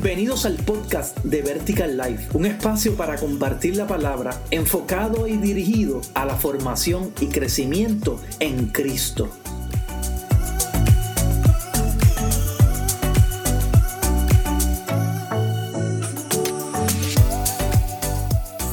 Bienvenidos al podcast de Vertical Life, un espacio para compartir la palabra enfocado y dirigido a la formación y crecimiento en Cristo.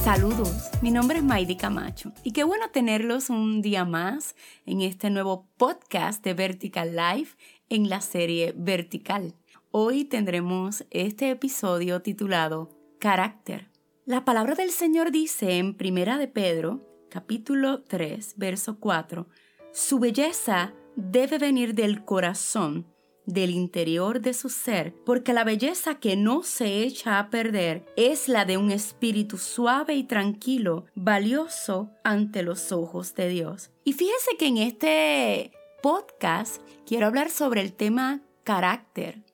Saludos, mi nombre es Maidi Camacho y qué bueno tenerlos un día más en este nuevo podcast de Vertical Life en la serie Vertical. Hoy tendremos este episodio titulado Carácter. La palabra del Señor dice en Primera de Pedro, capítulo 3, verso 4, su belleza debe venir del corazón, del interior de su ser, porque la belleza que no se echa a perder es la de un espíritu suave y tranquilo, valioso ante los ojos de Dios. Y fíjese que en este podcast quiero hablar sobre el tema carácter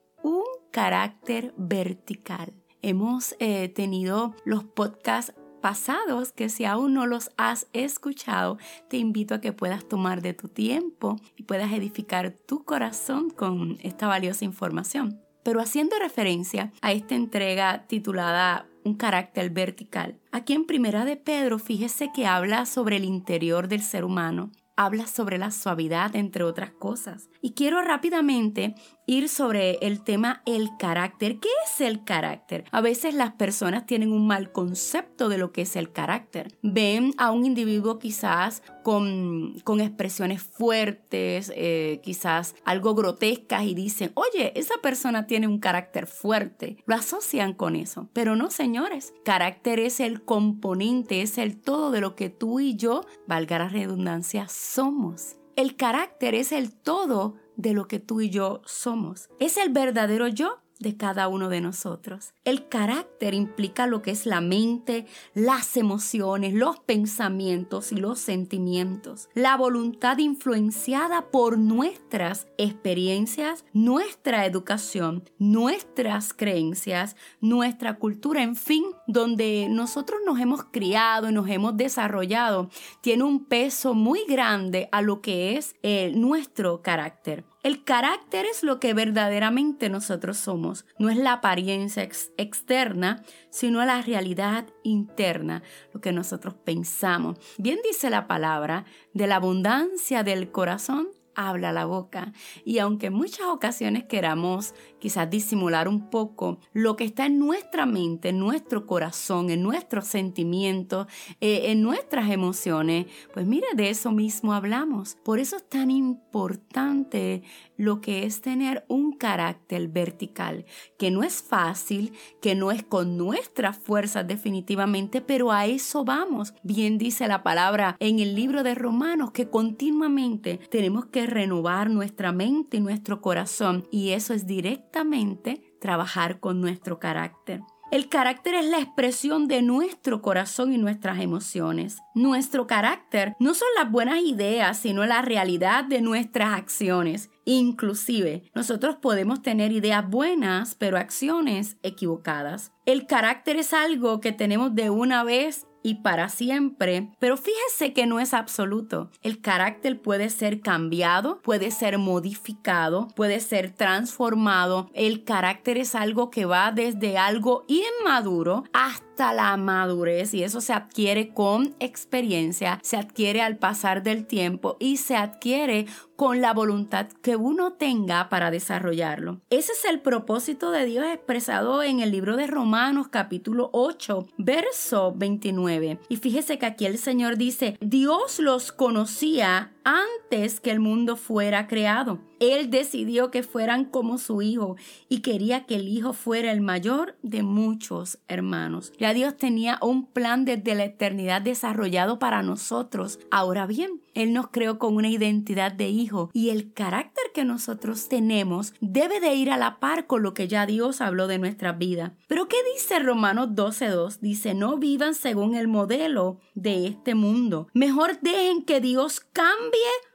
carácter vertical. Hemos eh, tenido los podcasts pasados que si aún no los has escuchado, te invito a que puedas tomar de tu tiempo y puedas edificar tu corazón con esta valiosa información. Pero haciendo referencia a esta entrega titulada Un carácter vertical, aquí en Primera de Pedro, fíjese que habla sobre el interior del ser humano habla sobre la suavidad, entre otras cosas. Y quiero rápidamente ir sobre el tema el carácter. ¿Qué es el carácter? A veces las personas tienen un mal concepto de lo que es el carácter. Ven a un individuo quizás con, con expresiones fuertes, eh, quizás algo grotescas y dicen, oye, esa persona tiene un carácter fuerte. Lo asocian con eso. Pero no, señores. Carácter es el componente, es el todo de lo que tú y yo, valga la redundancia, somos. El carácter es el todo de lo que tú y yo somos. Es el verdadero yo de cada uno de nosotros. El carácter implica lo que es la mente, las emociones, los pensamientos y los sentimientos. La voluntad influenciada por nuestras experiencias, nuestra educación, nuestras creencias, nuestra cultura, en fin, donde nosotros nos hemos criado y nos hemos desarrollado, tiene un peso muy grande a lo que es eh, nuestro carácter. El carácter es lo que verdaderamente nosotros somos. No es la apariencia externa, sino la realidad interna, lo que nosotros pensamos. Bien dice la palabra, de la abundancia del corazón habla la boca. Y aunque en muchas ocasiones queramos quizás disimular un poco lo que está en nuestra mente, en nuestro corazón, en nuestros sentimientos, eh, en nuestras emociones, pues mire, de eso mismo hablamos. Por eso es tan importante lo que es tener un carácter vertical, que no es fácil, que no es con nuestras fuerzas definitivamente, pero a eso vamos. Bien dice la palabra en el libro de Romanos que continuamente tenemos que renovar nuestra mente y nuestro corazón y eso es trabajar con nuestro carácter. El carácter es la expresión de nuestro corazón y nuestras emociones. Nuestro carácter no son las buenas ideas, sino la realidad de nuestras acciones. Inclusive, nosotros podemos tener ideas buenas, pero acciones equivocadas. El carácter es algo que tenemos de una vez y para siempre, pero fíjese que no es absoluto. El carácter puede ser cambiado, puede ser modificado, puede ser transformado. El carácter es algo que va desde algo inmaduro hasta la madurez y eso se adquiere con experiencia, se adquiere al pasar del tiempo y se adquiere con la voluntad que uno tenga para desarrollarlo. Ese es el propósito de Dios expresado en el libro de Romanos capítulo 8, verso 29. Y fíjese que aquí el Señor dice, Dios los conocía antes que el mundo fuera creado. Él decidió que fueran como su hijo y quería que el hijo fuera el mayor de muchos hermanos. Ya Dios tenía un plan desde la eternidad desarrollado para nosotros. Ahora bien, Él nos creó con una identidad de hijo y el carácter que nosotros tenemos debe de ir a la par con lo que ya Dios habló de nuestra vida. Pero ¿qué dice Romanos 12.2? Dice, no vivan según el modelo de este mundo. Mejor dejen que Dios cambie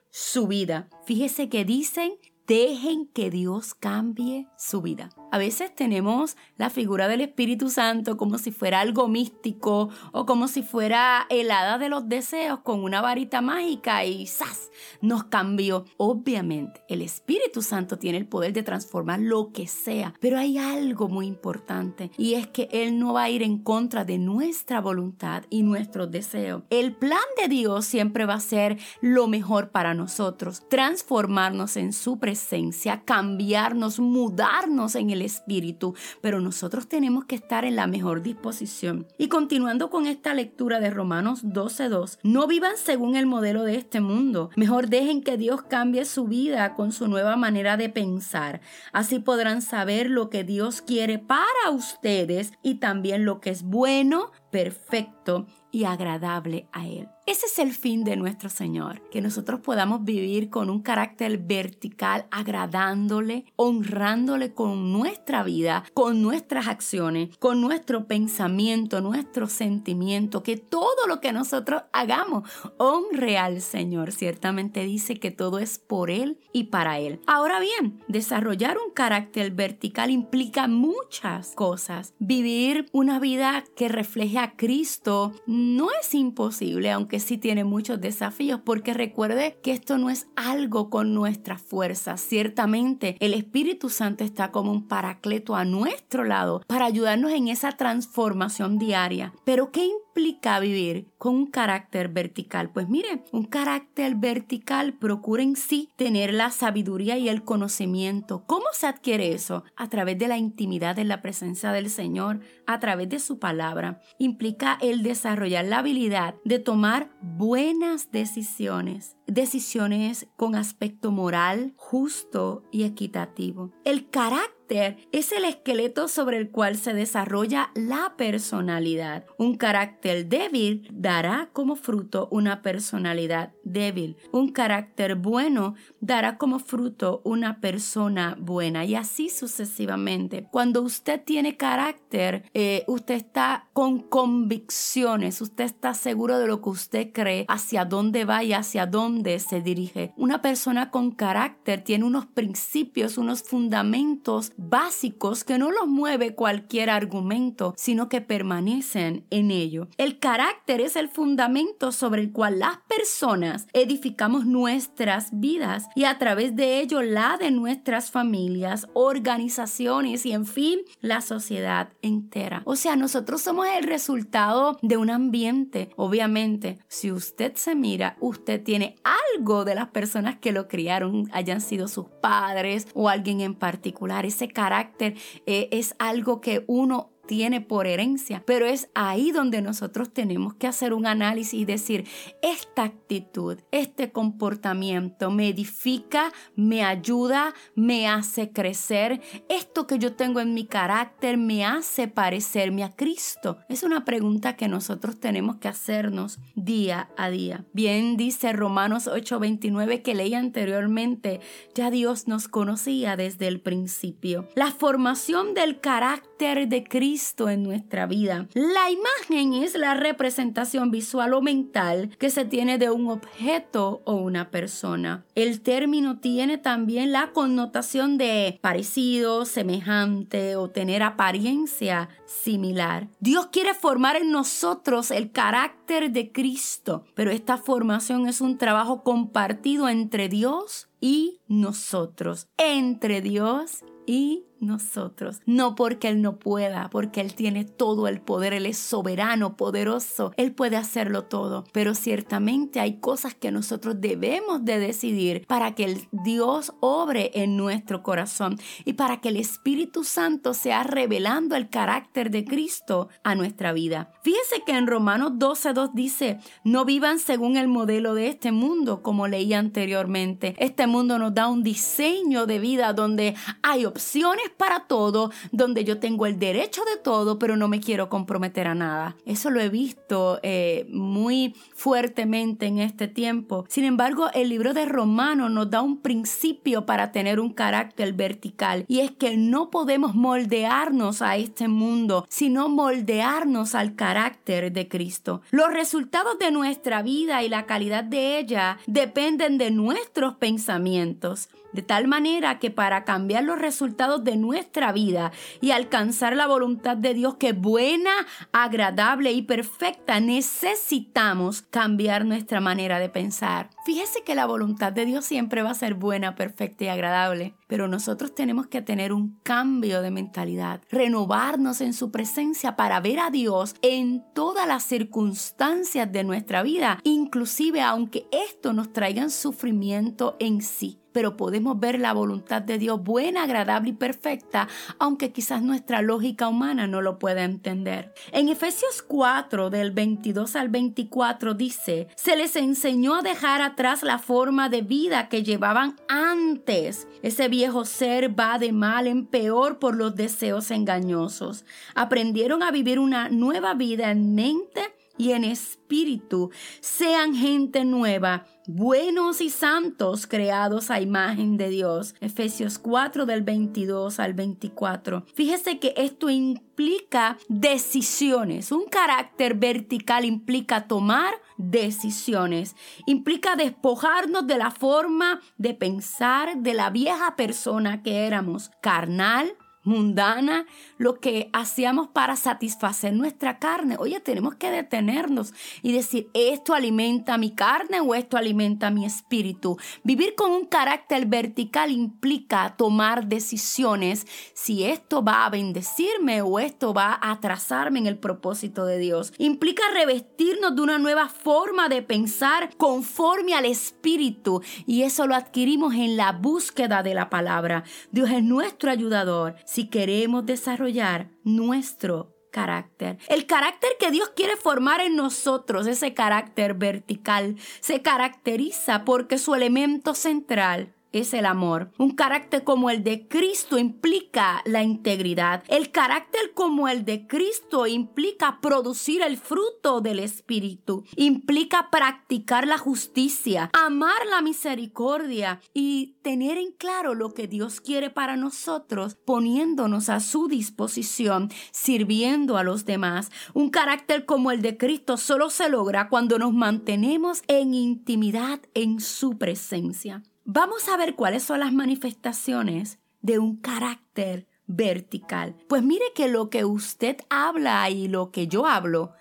su vida. Fíjese que dicen dejen que Dios cambie su vida. A veces tenemos la figura del Espíritu Santo como si fuera algo místico o como si fuera el hada de los deseos con una varita mágica y ¡zas! nos cambió. Obviamente, el Espíritu Santo tiene el poder de transformar lo que sea, pero hay algo muy importante y es que Él no va a ir en contra de nuestra voluntad y nuestros deseos. El plan de Dios siempre va a ser lo mejor para nosotros, transformarnos en su presencia, cambiarnos, mudarnos en el espíritu, pero nosotros tenemos que estar en la mejor disposición. Y continuando con esta lectura de Romanos 12:2, no vivan según el modelo de este mundo, mejor dejen que Dios cambie su vida con su nueva manera de pensar. Así podrán saber lo que Dios quiere para ustedes y también lo que es bueno, perfecto y agradable a Él. Ese es el fin de nuestro Señor, que nosotros podamos vivir con un carácter vertical, agradándole, honrándole con nuestra vida, con nuestras acciones, con nuestro pensamiento, nuestro sentimiento, que todo lo que nosotros hagamos honre al Señor. Ciertamente dice que todo es por Él y para Él. Ahora bien, desarrollar un carácter vertical implica muchas cosas. Vivir una vida que refleje a Cristo no es imposible, aunque sí tiene muchos desafíos, porque recuerde que esto no es algo con nuestra fuerza. Ciertamente el Espíritu Santo está como un paracleto a nuestro lado para ayudarnos en esa transformación diaria. Pero ¿qué implica vivir con un carácter vertical? Pues mire, un carácter vertical procura en sí tener la sabiduría y el conocimiento. ¿Cómo se adquiere eso? A través de la intimidad en la presencia del Señor, a través de su palabra. Implica el desarrollar la habilidad de tomar buenas decisiones decisiones con aspecto moral, justo y equitativo. El carácter es el esqueleto sobre el cual se desarrolla la personalidad. Un carácter débil dará como fruto una personalidad débil. Un carácter bueno dará como fruto una persona buena y así sucesivamente. Cuando usted tiene carácter, eh, usted está con convicciones, usted está seguro de lo que usted cree, hacia dónde va y hacia dónde se dirige. Una persona con carácter tiene unos principios, unos fundamentos básicos que no los mueve cualquier argumento, sino que permanecen en ello. El carácter es el fundamento sobre el cual las personas edificamos nuestras vidas y a través de ello la de nuestras familias, organizaciones y en fin la sociedad entera. O sea, nosotros somos el resultado de un ambiente. Obviamente, si usted se mira, usted tiene algo de las personas que lo criaron, hayan sido sus padres o alguien en particular. Ese carácter eh, es algo que uno tiene por herencia, pero es ahí donde nosotros tenemos que hacer un análisis y decir, esta actitud, este comportamiento me edifica, me ayuda, me hace crecer, esto que yo tengo en mi carácter me hace parecerme a Cristo. Es una pregunta que nosotros tenemos que hacernos día a día. Bien dice Romanos 8:29 que leí anteriormente, ya Dios nos conocía desde el principio. La formación del carácter de Cristo en nuestra vida. La imagen es la representación visual o mental que se tiene de un objeto o una persona. El término tiene también la connotación de parecido, semejante o tener apariencia similar. Dios quiere formar en nosotros el carácter de Cristo, pero esta formación es un trabajo compartido entre Dios y nosotros, entre Dios y nosotros. No porque Él no pueda, porque Él tiene todo el poder, Él es soberano, poderoso, Él puede hacerlo todo. Pero ciertamente hay cosas que nosotros debemos de decidir para que el Dios obre en nuestro corazón y para que el Espíritu Santo sea revelando el carácter de Cristo a nuestra vida. Fíjese que en Romanos 12.2 dice, no vivan según el modelo de este mundo, como leí anteriormente. Este mundo nos da un diseño de vida donde hay opciones para todo, donde yo tengo el derecho de todo, pero no me quiero comprometer a nada. Eso lo he visto eh, muy fuertemente en este tiempo. Sin embargo, el libro de Romano nos da un principio para tener un carácter vertical y es que no podemos moldearnos a este mundo, sino moldearnos al carácter de Cristo. Los resultados de nuestra vida y la calidad de ella dependen de nuestros pensamientos de tal manera que para cambiar los resultados de nuestra vida y alcanzar la voluntad de Dios que buena, agradable y perfecta, necesitamos cambiar nuestra manera de pensar. Fíjese que la voluntad de Dios siempre va a ser buena, perfecta y agradable, pero nosotros tenemos que tener un cambio de mentalidad, renovarnos en su presencia para ver a Dios en todas las circunstancias de nuestra vida, inclusive aunque esto nos traiga sufrimiento en sí pero podemos ver la voluntad de Dios buena, agradable y perfecta, aunque quizás nuestra lógica humana no lo pueda entender. En Efesios 4, del 22 al 24, dice, se les enseñó a dejar atrás la forma de vida que llevaban antes. Ese viejo ser va de mal en peor por los deseos engañosos. Aprendieron a vivir una nueva vida en mente y en espíritu. Sean gente nueva buenos y santos creados a imagen de Dios. Efesios 4 del 22 al 24. Fíjese que esto implica decisiones. Un carácter vertical implica tomar decisiones. Implica despojarnos de la forma de pensar de la vieja persona que éramos, carnal, mundana, lo que hacíamos para satisfacer nuestra carne. Oye, tenemos que detenernos y decir, ¿esto alimenta mi carne o esto alimenta mi espíritu? Vivir con un carácter vertical implica tomar decisiones si esto va a bendecirme o esto va a atrasarme en el propósito de Dios. Implica revestirnos de una nueva forma de pensar conforme al espíritu y eso lo adquirimos en la búsqueda de la palabra. Dios es nuestro ayudador si queremos desarrollar nuestro carácter. El carácter que Dios quiere formar en nosotros, ese carácter vertical, se caracteriza porque su elemento central es el amor. Un carácter como el de Cristo implica la integridad. El carácter como el de Cristo implica producir el fruto del Espíritu. Implica practicar la justicia, amar la misericordia y tener en claro lo que Dios quiere para nosotros, poniéndonos a su disposición, sirviendo a los demás. Un carácter como el de Cristo solo se logra cuando nos mantenemos en intimidad en su presencia. Vamos a ver cuáles son las manifestaciones de un carácter vertical. Pues mire que lo que usted habla y lo que yo hablo,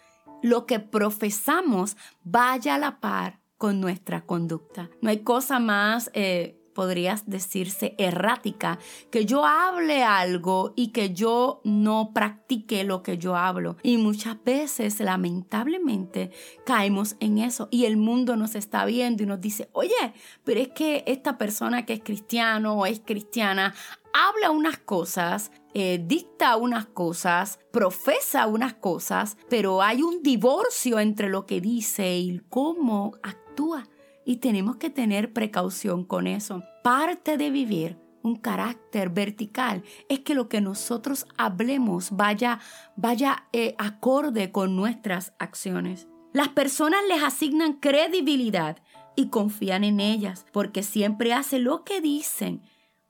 lo que profesamos, vaya a la par con nuestra conducta. No hay cosa más eh, podrías decirse errática, que yo hable algo y que yo no practique lo que yo hablo. Y muchas veces, lamentablemente, caemos en eso y el mundo nos está viendo y nos dice, oye, pero es que esta persona que es cristiano o es cristiana habla unas cosas, eh, dicta unas cosas, profesa unas cosas, pero hay un divorcio entre lo que dice y cómo actúa y tenemos que tener precaución con eso. Parte de vivir un carácter vertical es que lo que nosotros hablemos vaya, vaya eh, acorde con nuestras acciones. Las personas les asignan credibilidad y confían en ellas porque siempre hacen lo que dicen.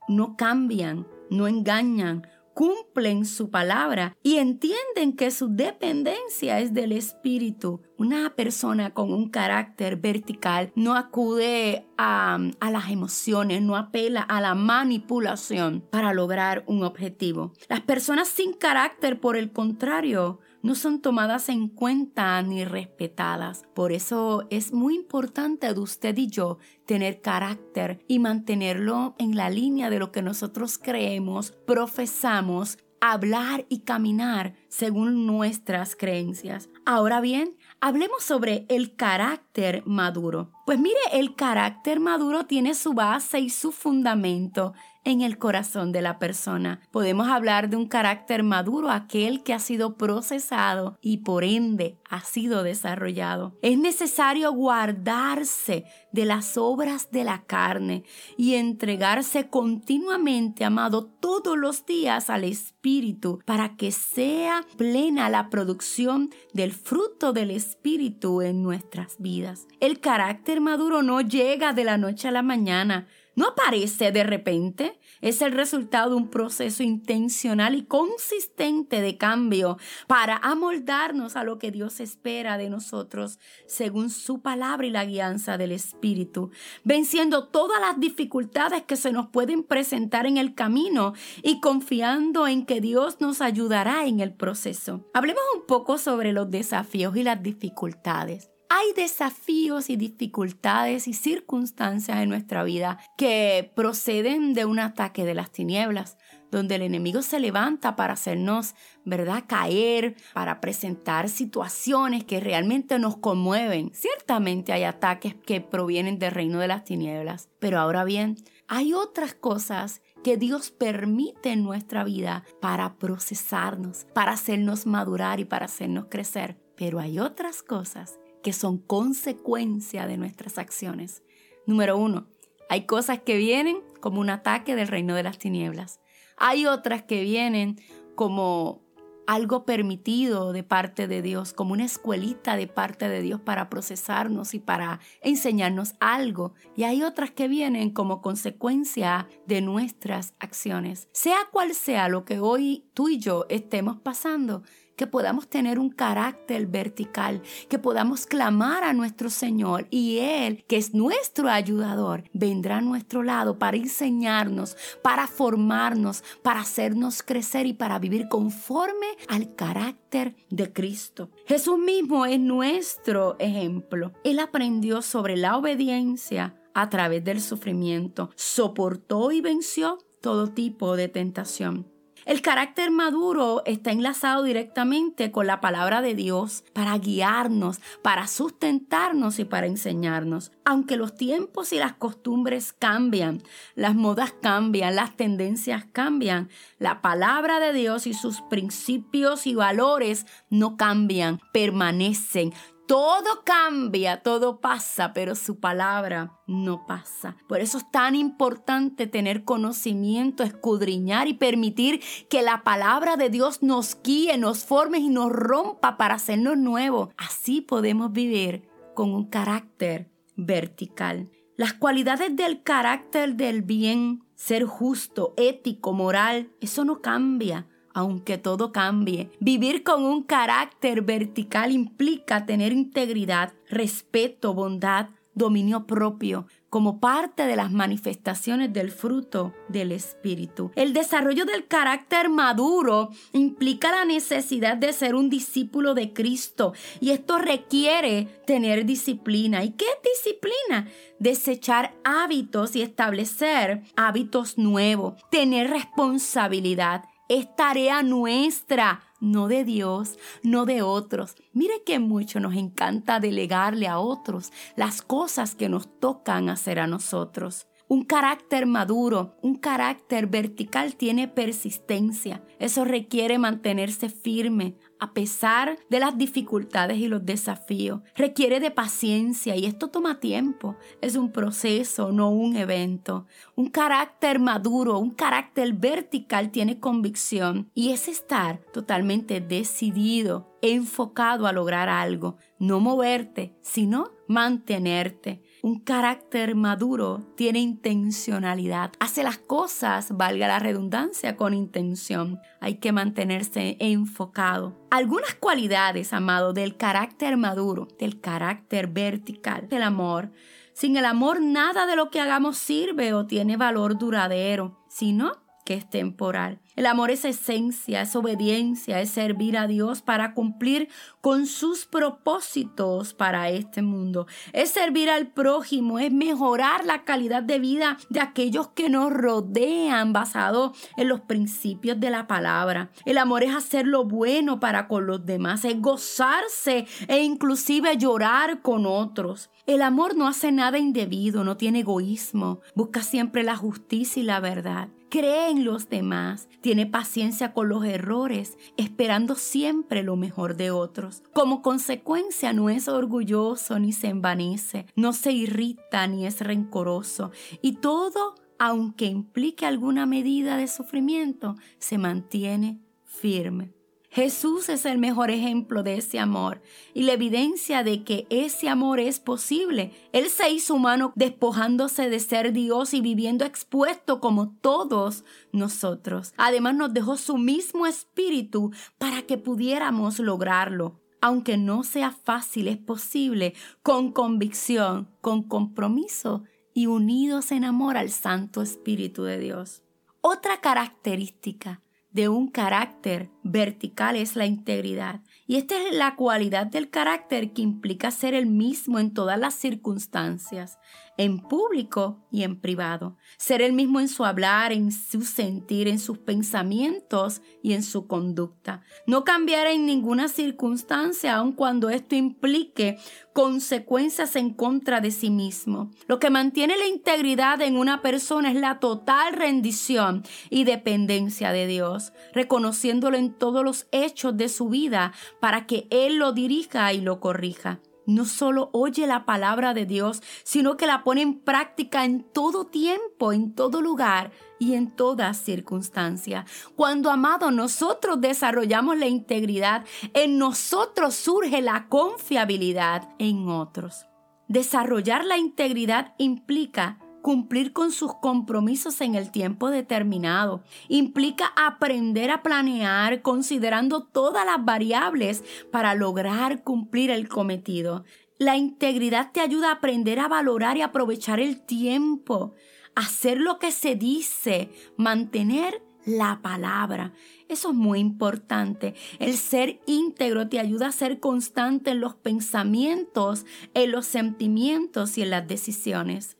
No cambian, no engañan, cumplen su palabra y entienden que su dependencia es del Espíritu. Una persona con un carácter vertical no acude a, a, las emociones, no apela a la manipulación para lograr un objetivo. Las personas sin carácter, por el contrario, no son tomadas en cuenta ni respetadas. Por eso es muy importante de usted y yo tener carácter y mantenerlo en la línea de lo que nosotros creemos, profesamos, hablar y caminar según nuestras creencias. Ahora bien, hablemos sobre el carácter maduro. Pues mire, el carácter maduro tiene su base y su fundamento en el corazón de la persona. Podemos hablar de un carácter maduro, aquel que ha sido procesado y por ende ha sido desarrollado. Es necesario guardarse de las obras de la carne y entregarse continuamente, amado, todos los días al Espíritu para que sea plena la producción del fruto del Espíritu en nuestras vidas. El carácter maduro no llega de la noche a la mañana, no aparece de repente, es el resultado de un proceso intencional y consistente de cambio para amoldarnos a lo que Dios espera de nosotros según su palabra y la guianza del Espíritu, venciendo todas las dificultades que se nos pueden presentar en el camino y confiando en que Dios nos ayudará en el proceso. Hablemos un poco sobre los desafíos y las dificultades. Hay desafíos y dificultades y circunstancias en nuestra vida que proceden de un ataque de las tinieblas, donde el enemigo se levanta para hacernos, ¿verdad?, caer, para presentar situaciones que realmente nos conmueven. Ciertamente hay ataques que provienen del reino de las tinieblas, pero ahora bien, hay otras cosas que Dios permite en nuestra vida para procesarnos, para hacernos madurar y para hacernos crecer. Pero hay otras cosas que son consecuencia de nuestras acciones. Número uno, hay cosas que vienen como un ataque del reino de las tinieblas. Hay otras que vienen como algo permitido de parte de Dios, como una escuelita de parte de Dios para procesarnos y para enseñarnos algo. Y hay otras que vienen como consecuencia de nuestras acciones. Sea cual sea lo que hoy tú y yo estemos pasando, que podamos tener un carácter vertical, que podamos clamar a nuestro Señor y Él, que es nuestro ayudador, vendrá a nuestro lado para enseñarnos, para formarnos, para hacernos crecer y para vivir conforme al carácter de Cristo. Jesús mismo es nuestro ejemplo. Él aprendió sobre la obediencia a través del sufrimiento, soportó y venció todo tipo de tentación. El carácter maduro está enlazado directamente con la palabra de Dios para guiarnos, para sustentarnos y para enseñarnos. Aunque los tiempos y las costumbres cambian, las modas cambian, las tendencias cambian, la palabra de Dios y sus principios y valores no cambian, permanecen. Todo cambia, todo pasa, pero su palabra no pasa. Por eso es tan importante tener conocimiento, escudriñar y permitir que la palabra de Dios nos guíe, nos forme y nos rompa para hacernos nuevos. Así podemos vivir con un carácter vertical. Las cualidades del carácter del bien, ser justo, ético, moral, eso no cambia aunque todo cambie. Vivir con un carácter vertical implica tener integridad, respeto, bondad, dominio propio, como parte de las manifestaciones del fruto del Espíritu. El desarrollo del carácter maduro implica la necesidad de ser un discípulo de Cristo y esto requiere tener disciplina. ¿Y qué es disciplina? Desechar hábitos y establecer hábitos nuevos, tener responsabilidad es tarea nuestra, no de Dios, no de otros. Mire que mucho nos encanta delegarle a otros las cosas que nos tocan hacer a nosotros. Un carácter maduro, un carácter vertical tiene persistencia. Eso requiere mantenerse firme, a pesar de las dificultades y los desafíos. Requiere de paciencia y esto toma tiempo. Es un proceso, no un evento. Un carácter maduro, un carácter vertical tiene convicción y es estar totalmente decidido, enfocado a lograr algo. No moverte, sino mantenerte. Un carácter maduro tiene intencionalidad, hace las cosas, valga la redundancia, con intención. Hay que mantenerse enfocado. Algunas cualidades, amado, del carácter maduro, del carácter vertical, del amor. Sin el amor nada de lo que hagamos sirve o tiene valor duradero, sino que es temporal. El amor es esencia, es obediencia, es servir a Dios para cumplir con sus propósitos para este mundo. Es servir al prójimo, es mejorar la calidad de vida de aquellos que nos rodean basado en los principios de la palabra. El amor es hacer lo bueno para con los demás, es gozarse e inclusive llorar con otros. El amor no hace nada indebido, no tiene egoísmo, busca siempre la justicia y la verdad cree en los demás, tiene paciencia con los errores, esperando siempre lo mejor de otros. Como consecuencia no es orgulloso ni se envanece, no se irrita ni es rencoroso y todo, aunque implique alguna medida de sufrimiento, se mantiene firme. Jesús es el mejor ejemplo de ese amor y la evidencia de que ese amor es posible. Él se hizo humano despojándose de ser Dios y viviendo expuesto como todos nosotros. Además nos dejó su mismo espíritu para que pudiéramos lograrlo. Aunque no sea fácil, es posible con convicción, con compromiso y unidos en amor al Santo Espíritu de Dios. Otra característica de un carácter vertical es la integridad. Y esta es la cualidad del carácter que implica ser el mismo en todas las circunstancias, en público y en privado. Ser el mismo en su hablar, en su sentir, en sus pensamientos y en su conducta. No cambiar en ninguna circunstancia, aun cuando esto implique consecuencias en contra de sí mismo. Lo que mantiene la integridad en una persona es la total rendición y dependencia de Dios, reconociéndolo en todos los hechos de su vida para que Él lo dirija y lo corrija. No solo oye la palabra de Dios, sino que la pone en práctica en todo tiempo, en todo lugar y en toda circunstancia. Cuando, amado, nosotros desarrollamos la integridad, en nosotros surge la confiabilidad en otros. Desarrollar la integridad implica cumplir con sus compromisos en el tiempo determinado. Implica aprender a planear considerando todas las variables para lograr cumplir el cometido. La integridad te ayuda a aprender a valorar y aprovechar el tiempo, hacer lo que se dice, mantener la palabra. Eso es muy importante. El ser íntegro te ayuda a ser constante en los pensamientos, en los sentimientos y en las decisiones.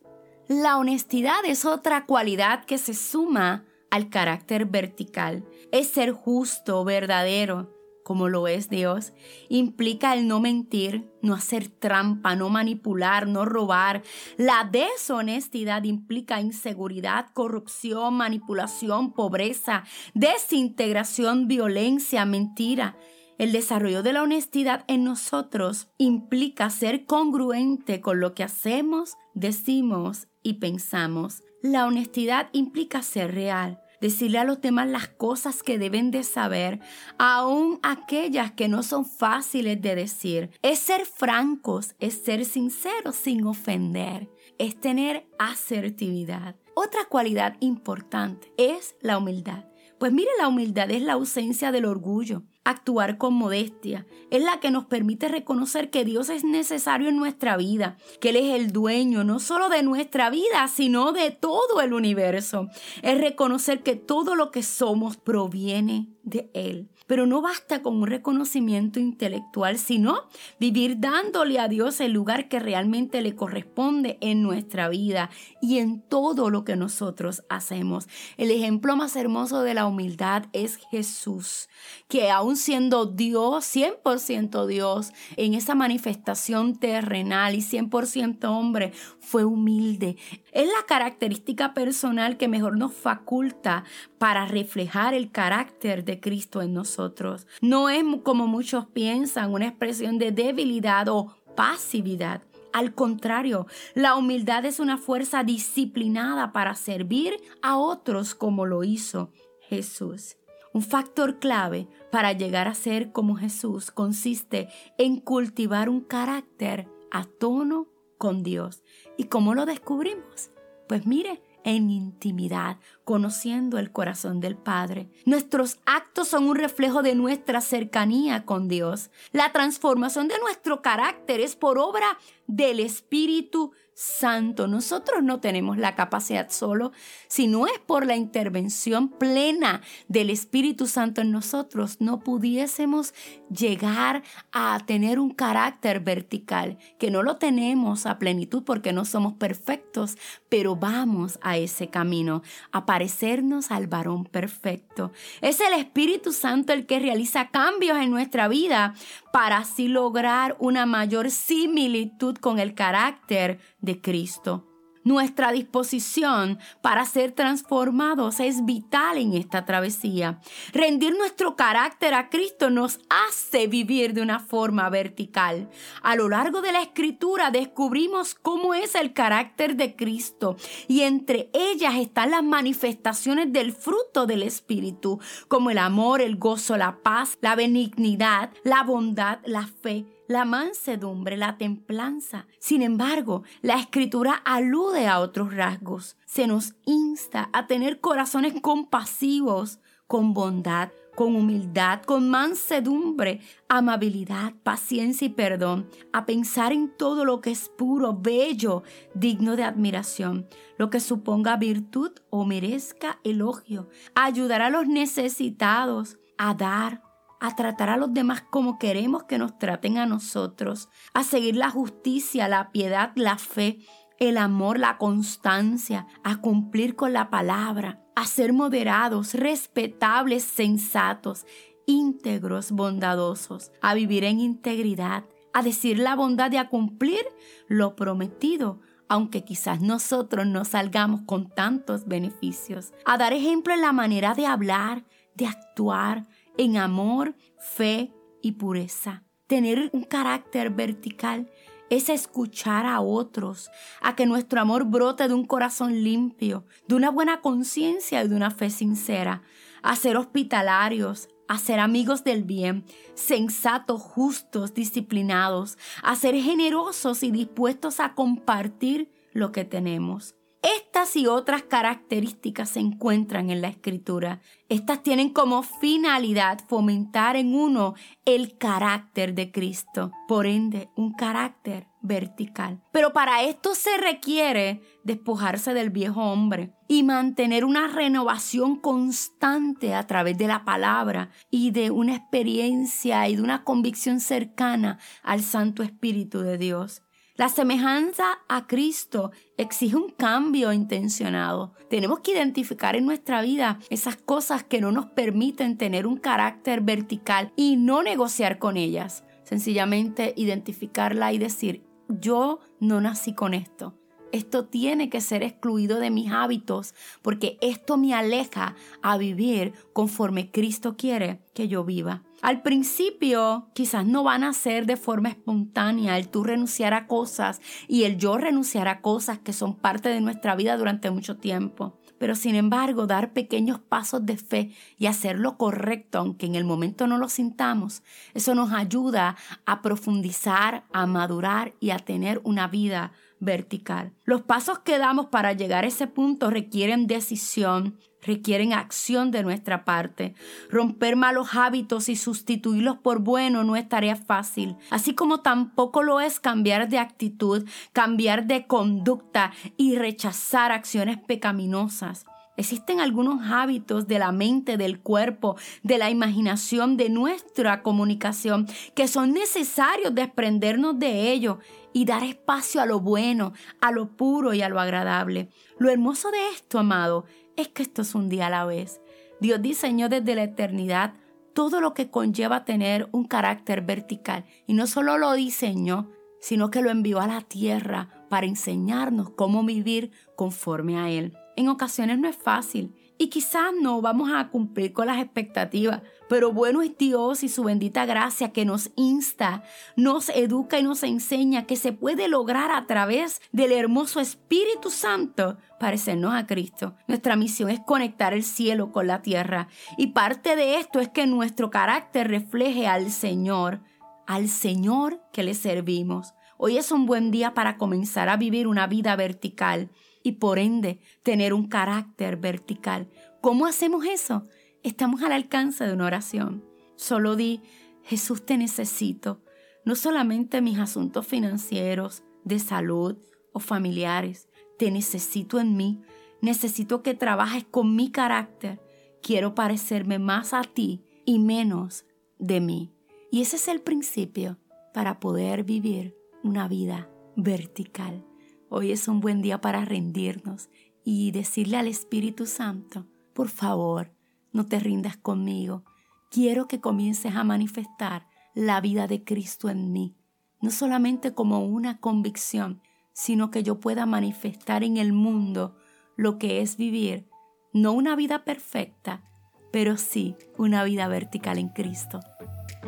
La honestidad es otra cualidad que se suma al carácter vertical. Es ser justo, verdadero, como lo es Dios. Implica el no mentir, no hacer trampa, no manipular, no robar. La deshonestidad implica inseguridad, corrupción, manipulación, pobreza, desintegración, violencia, mentira. El desarrollo de la honestidad en nosotros implica ser congruente con lo que hacemos, decimos y pensamos. La honestidad implica ser real, decirle a los demás las cosas que deben de saber, aun aquellas que no son fáciles de decir. Es ser francos, es ser sinceros sin ofender, es tener asertividad. Otra cualidad importante es la humildad. Pues mire, la humildad es la ausencia del orgullo, actuar con modestia. Es la que nos permite reconocer que Dios es necesario en nuestra vida, que Él es el dueño no solo de nuestra vida, sino de todo el universo. Es reconocer que todo lo que somos proviene de Él. Pero no basta con un reconocimiento intelectual, sino vivir dándole a Dios el lugar que realmente le corresponde en nuestra vida y en todo lo que nosotros hacemos. El ejemplo más hermoso de la humildad es Jesús, que aún siendo Dios, 100% Dios, en esa manifestación terrenal y 100% hombre, fue humilde. Es la característica personal que mejor nos faculta para reflejar el carácter de Cristo en nosotros. No es como muchos piensan una expresión de debilidad o pasividad. Al contrario, la humildad es una fuerza disciplinada para servir a otros como lo hizo Jesús. Un factor clave para llegar a ser como Jesús consiste en cultivar un carácter a tono con Dios. ¿Y cómo lo descubrimos? Pues mire, en intimidad, conociendo el corazón del Padre. Nuestros actos son un reflejo de nuestra cercanía con Dios. La transformación de nuestro carácter es por obra del Espíritu Santo. Nosotros no tenemos la capacidad solo, si no es por la intervención plena del Espíritu Santo en nosotros, no pudiésemos llegar a tener un carácter vertical, que no lo tenemos a plenitud porque no somos perfectos, pero vamos a ese camino, a parecernos al varón perfecto. Es el Espíritu Santo el que realiza cambios en nuestra vida para así lograr una mayor similitud con el carácter de Cristo. Nuestra disposición para ser transformados es vital en esta travesía. Rendir nuestro carácter a Cristo nos hace vivir de una forma vertical. A lo largo de la escritura descubrimos cómo es el carácter de Cristo y entre ellas están las manifestaciones del fruto del Espíritu, como el amor, el gozo, la paz, la benignidad, la bondad, la fe la mansedumbre, la templanza. Sin embargo, la escritura alude a otros rasgos. Se nos insta a tener corazones compasivos, con bondad, con humildad, con mansedumbre, amabilidad, paciencia y perdón, a pensar en todo lo que es puro, bello, digno de admiración, lo que suponga virtud o merezca elogio, a ayudar a los necesitados, a dar, a tratar a los demás como queremos que nos traten a nosotros, a seguir la justicia, la piedad, la fe, el amor, la constancia, a cumplir con la palabra, a ser moderados, respetables, sensatos, íntegros, bondadosos, a vivir en integridad, a decir la bondad y a cumplir lo prometido, aunque quizás nosotros no salgamos con tantos beneficios, a dar ejemplo en la manera de hablar, de actuar, en amor, fe y pureza. Tener un carácter vertical es escuchar a otros, a que nuestro amor brote de un corazón limpio, de una buena conciencia y de una fe sincera, a ser hospitalarios, a ser amigos del bien, sensatos, justos, disciplinados, a ser generosos y dispuestos a compartir lo que tenemos. Estas y otras características se encuentran en la escritura. Estas tienen como finalidad fomentar en uno el carácter de Cristo, por ende, un carácter vertical. Pero para esto se requiere despojarse del viejo hombre y mantener una renovación constante a través de la palabra y de una experiencia y de una convicción cercana al Santo Espíritu de Dios. La semejanza a Cristo exige un cambio intencionado. Tenemos que identificar en nuestra vida esas cosas que no nos permiten tener un carácter vertical y no negociar con ellas. Sencillamente identificarla y decir, yo no nací con esto. Esto tiene que ser excluido de mis hábitos porque esto me aleja a vivir conforme Cristo quiere que yo viva. Al principio quizás no van a ser de forma espontánea el tú renunciar a cosas y el yo renunciar a cosas que son parte de nuestra vida durante mucho tiempo. Pero sin embargo, dar pequeños pasos de fe y hacer lo correcto, aunque en el momento no lo sintamos, eso nos ayuda a profundizar, a madurar y a tener una vida vertical. Los pasos que damos para llegar a ese punto requieren decisión, requieren acción de nuestra parte. Romper malos hábitos y sustituirlos por buenos no es tarea fácil, así como tampoco lo es cambiar de actitud, cambiar de conducta y rechazar acciones pecaminosas. Existen algunos hábitos de la mente, del cuerpo, de la imaginación, de nuestra comunicación, que son necesarios desprendernos de ellos y dar espacio a lo bueno, a lo puro y a lo agradable. Lo hermoso de esto, amado, es que esto es un día a la vez. Dios diseñó desde la eternidad todo lo que conlleva tener un carácter vertical. Y no solo lo diseñó, sino que lo envió a la tierra para enseñarnos cómo vivir conforme a Él. En ocasiones no es fácil y quizás no vamos a cumplir con las expectativas, pero bueno es Dios y su bendita gracia que nos insta, nos educa y nos enseña que se puede lograr a través del hermoso Espíritu Santo parecernos a Cristo. Nuestra misión es conectar el cielo con la tierra y parte de esto es que nuestro carácter refleje al Señor, al Señor que le servimos. Hoy es un buen día para comenzar a vivir una vida vertical y por ende tener un carácter vertical. ¿Cómo hacemos eso? Estamos al alcance de una oración. Solo di, Jesús te necesito, no solamente mis asuntos financieros, de salud o familiares, te necesito en mí, necesito que trabajes con mi carácter, quiero parecerme más a ti y menos de mí. Y ese es el principio para poder vivir una vida vertical. Hoy es un buen día para rendirnos y decirle al Espíritu Santo, por favor, no te rindas conmigo. Quiero que comiences a manifestar la vida de Cristo en mí, no solamente como una convicción, sino que yo pueda manifestar en el mundo lo que es vivir, no una vida perfecta, pero sí una vida vertical en Cristo.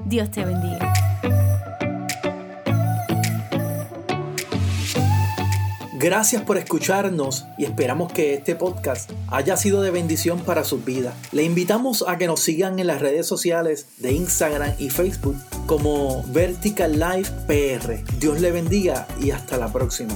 Dios te bendiga. Gracias por escucharnos y esperamos que este podcast haya sido de bendición para sus vidas. Le invitamos a que nos sigan en las redes sociales de Instagram y Facebook como Vertical Life PR. Dios le bendiga y hasta la próxima.